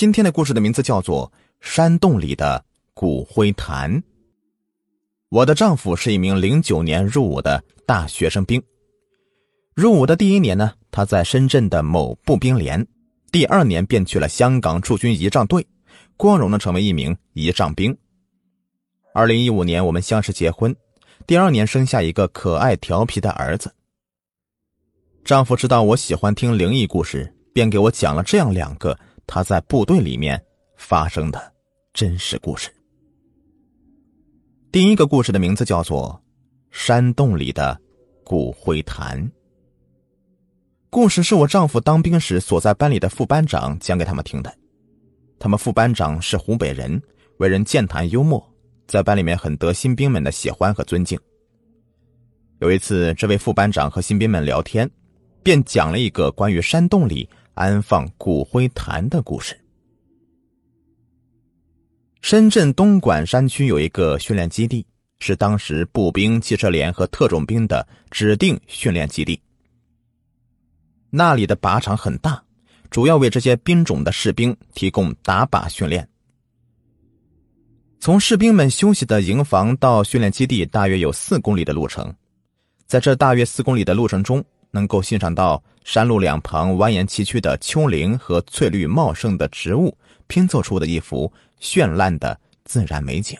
今天的故事的名字叫做《山洞里的骨灰坛》。我的丈夫是一名零九年入伍的大学生兵。入伍的第一年呢，他在深圳的某步兵连；第二年便去了香港驻军仪仗队，光荣的成为一名仪仗兵。二零一五年，我们相识结婚，第二年生下一个可爱调皮的儿子。丈夫知道我喜欢听灵异故事，便给我讲了这样两个。他在部队里面发生的真实故事。第一个故事的名字叫做《山洞里的骨灰坛》。故事是我丈夫当兵时所在班里的副班长讲给他们听的。他们副班长是湖北人，为人健谈幽默，在班里面很得新兵们的喜欢和尊敬。有一次，这位副班长和新兵们聊天，便讲了一个关于山洞里。安放骨灰坛的故事。深圳东莞山区有一个训练基地，是当时步兵、汽车连和特种兵的指定训练基地。那里的靶场很大，主要为这些兵种的士兵提供打靶训练。从士兵们休息的营房到训练基地，大约有四公里的路程。在这大约四公里的路程中，能够欣赏到山路两旁蜿蜒崎岖的丘陵和翠绿茂盛的植物拼凑出的一幅绚烂的自然美景，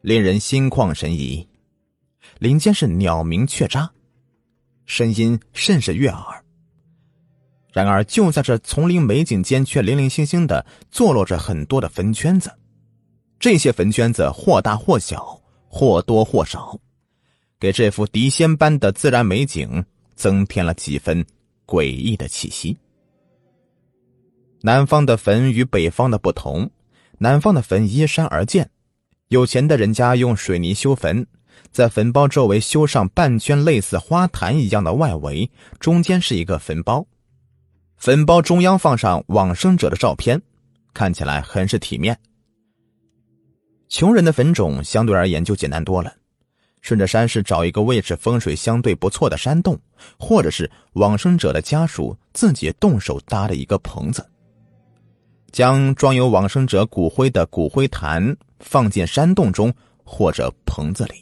令人心旷神怡。林间是鸟鸣雀喳，声音甚是悦耳。然而，就在这丛林美景间，却零零星星的坐落着很多的坟圈子。这些坟圈子或大或小，或多或少，给这幅谪仙般的自然美景。增添了几分诡异的气息。南方的坟与北方的不同，南方的坟依山而建，有钱的人家用水泥修坟，在坟包周围修上半圈类似花坛一样的外围，中间是一个坟包，坟包中央放上往生者的照片，看起来很是体面。穷人的坟冢相对而言就简单多了。顺着山势找一个位置风水相对不错的山洞，或者是往生者的家属自己动手搭的一个棚子，将装有往生者骨灰的骨灰坛放进山洞中或者棚子里，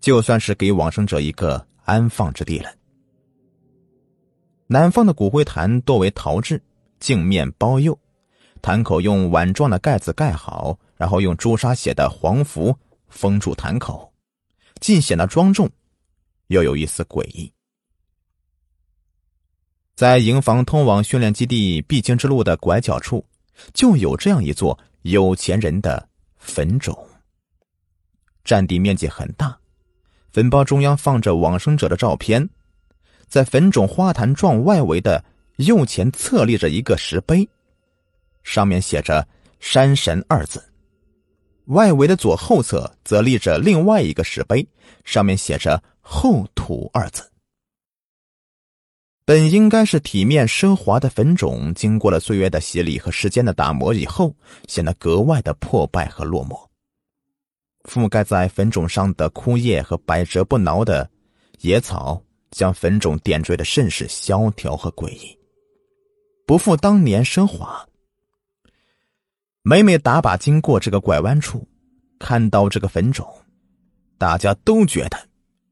就算是给往生者一个安放之地了。南方的骨灰坛多为陶制，镜面包釉，坛口用碗状的盖子盖好，然后用朱砂写的黄符。封住坛口，既显得庄重，又有一丝诡异。在营房通往训练基地必经之路的拐角处，就有这样一座有钱人的坟冢。占地面积很大，坟包中央放着往生者的照片，在坟冢花坛状外围的右前侧立着一个石碑，上面写着“山神”二字。外围的左后侧则立着另外一个石碑，上面写着“厚土”二字。本应该是体面奢华的坟冢，经过了岁月的洗礼和时间的打磨以后，显得格外的破败和落寞。覆盖在坟冢上的枯叶和百折不挠的野草，将坟冢点缀的甚是萧条和诡异，不复当年奢华。每每打靶经过这个拐弯处，看到这个坟冢，大家都觉得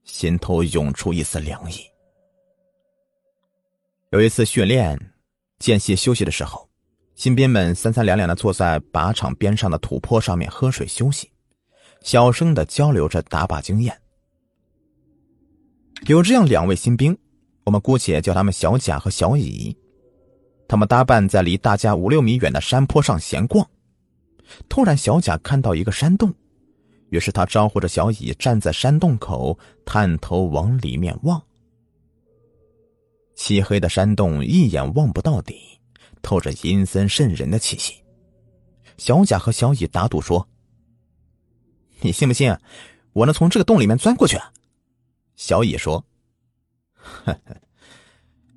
心头涌出一丝凉意。有一次训练间隙休息的时候，新兵们三三两两的坐在靶场边上的土坡上面喝水休息，小声的交流着打靶经验。有这样两位新兵，我们姑且叫他们小贾和小乙，他们搭伴在离大家五六米远的山坡上闲逛。突然，小贾看到一个山洞，于是他招呼着小乙站在山洞口，探头往里面望。漆黑的山洞一眼望不到底，透着阴森渗人的气息。小贾和小乙打赌说：“你信不信，我能从这个洞里面钻过去？”小乙说：“呵呵，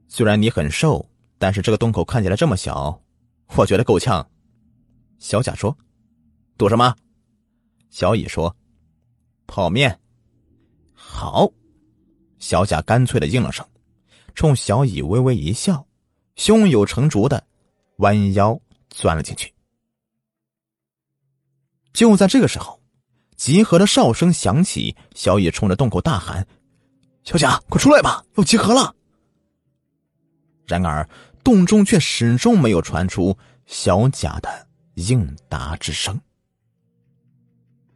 虽然你很瘦，但是这个洞口看起来这么小，我觉得够呛。”小贾说。赌什么？小乙说：“泡面。”好，小贾干脆的应了声，冲小乙微微一笑，胸有成竹的弯腰钻了进去。就在这个时候，集合的哨声响起，小乙冲着洞口大喊：“小贾，快出来吧，要集合了！”然而，洞中却始终没有传出小贾的应答之声。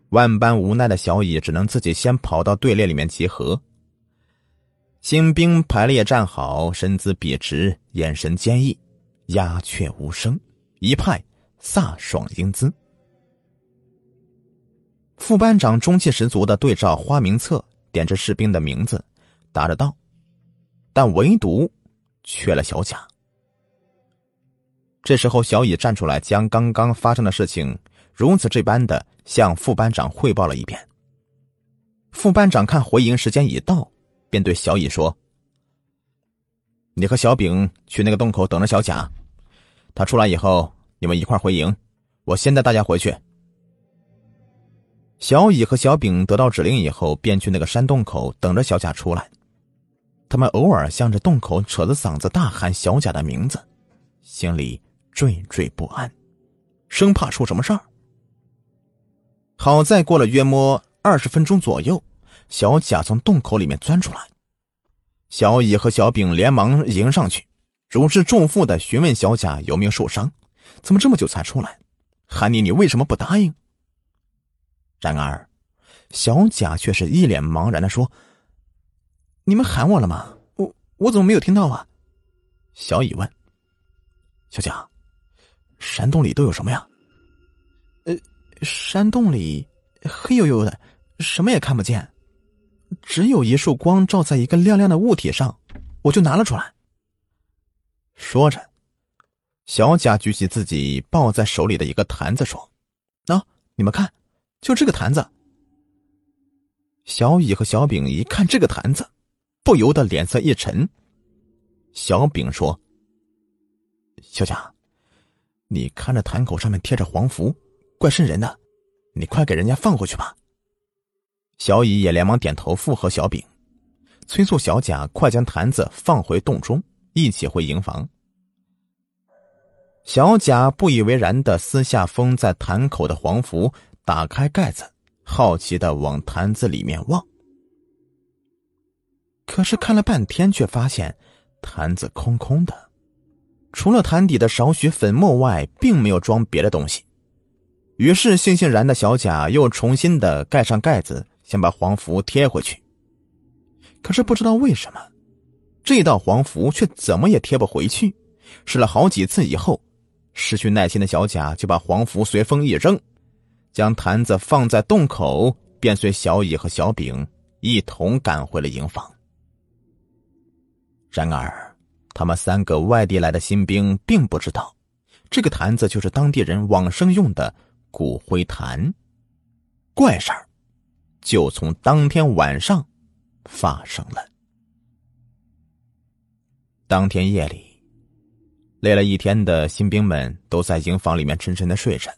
万般无奈的小乙只能自己先跑到队列里面集合。新兵排列站好，身姿笔直，眼神坚毅，鸦雀无声，一派飒爽英姿。副班长中气十足的对照花名册，点着士兵的名字，答着道，但唯独缺了小贾。这时候，小乙站出来，将刚刚发生的事情如此这般的向副班长汇报了一遍。副班长看回营时间已到，便对小乙说：“你和小丙去那个洞口等着小贾，他出来以后，你们一块回营。我先带大家回去。”小乙和小丙得到指令以后，便去那个山洞口等着小贾出来。他们偶尔向着洞口扯着嗓子大喊小贾的名字，心里。惴惴不安，生怕出什么事儿。好在过了约摸二十分钟左右，小贾从洞口里面钻出来。小乙和小丙连忙迎上去，如释重负的询问小贾有没有受伤，怎么这么久才出来？喊你，你为什么不答应？然而，小贾却是一脸茫然的说：“你们喊我了吗？我我怎么没有听到啊？”小乙问：“小贾。”山洞里都有什么呀？呃，山洞里黑黝黝的，什么也看不见，只有一束光照在一个亮亮的物体上，我就拿了出来。说着，小贾举起自己抱在手里的一个坛子，说：“喏，你们看，就这个坛子。”小乙和小丙一看这个坛子，不由得脸色一沉。小丙说：“小贾。”你看着坛口上面贴着黄符，怪瘆人的，你快给人家放回去吧。小乙也连忙点头附和小丙，催促小贾快将坛子放回洞中，一起回营房。小贾不以为然的撕下封在坛口的黄符，打开盖子，好奇的往坛子里面望。可是看了半天，却发现坛子空空的。除了坛底的少许粉末外，并没有装别的东西。于是，悻悻然的小贾又重新的盖上盖子，想把黄符贴回去。可是不知道为什么，这道黄符却怎么也贴不回去。试了好几次以后，失去耐心的小贾就把黄符随风一扔，将坛子放在洞口，便随小乙和小丙一同赶回了营房。然而。他们三个外地来的新兵并不知道，这个坛子就是当地人往生用的骨灰坛。怪事儿就从当天晚上发生了。当天夜里，累了一天的新兵们都在营房里面沉沉的睡着。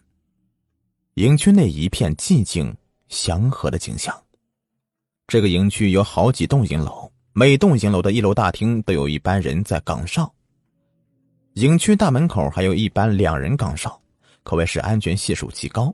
营区内一片寂静祥和的景象。这个营区有好几栋营楼。每栋影楼的一楼大厅都有一班人在岗哨，营区大门口还有一班两人岗哨，可谓是安全系数极高。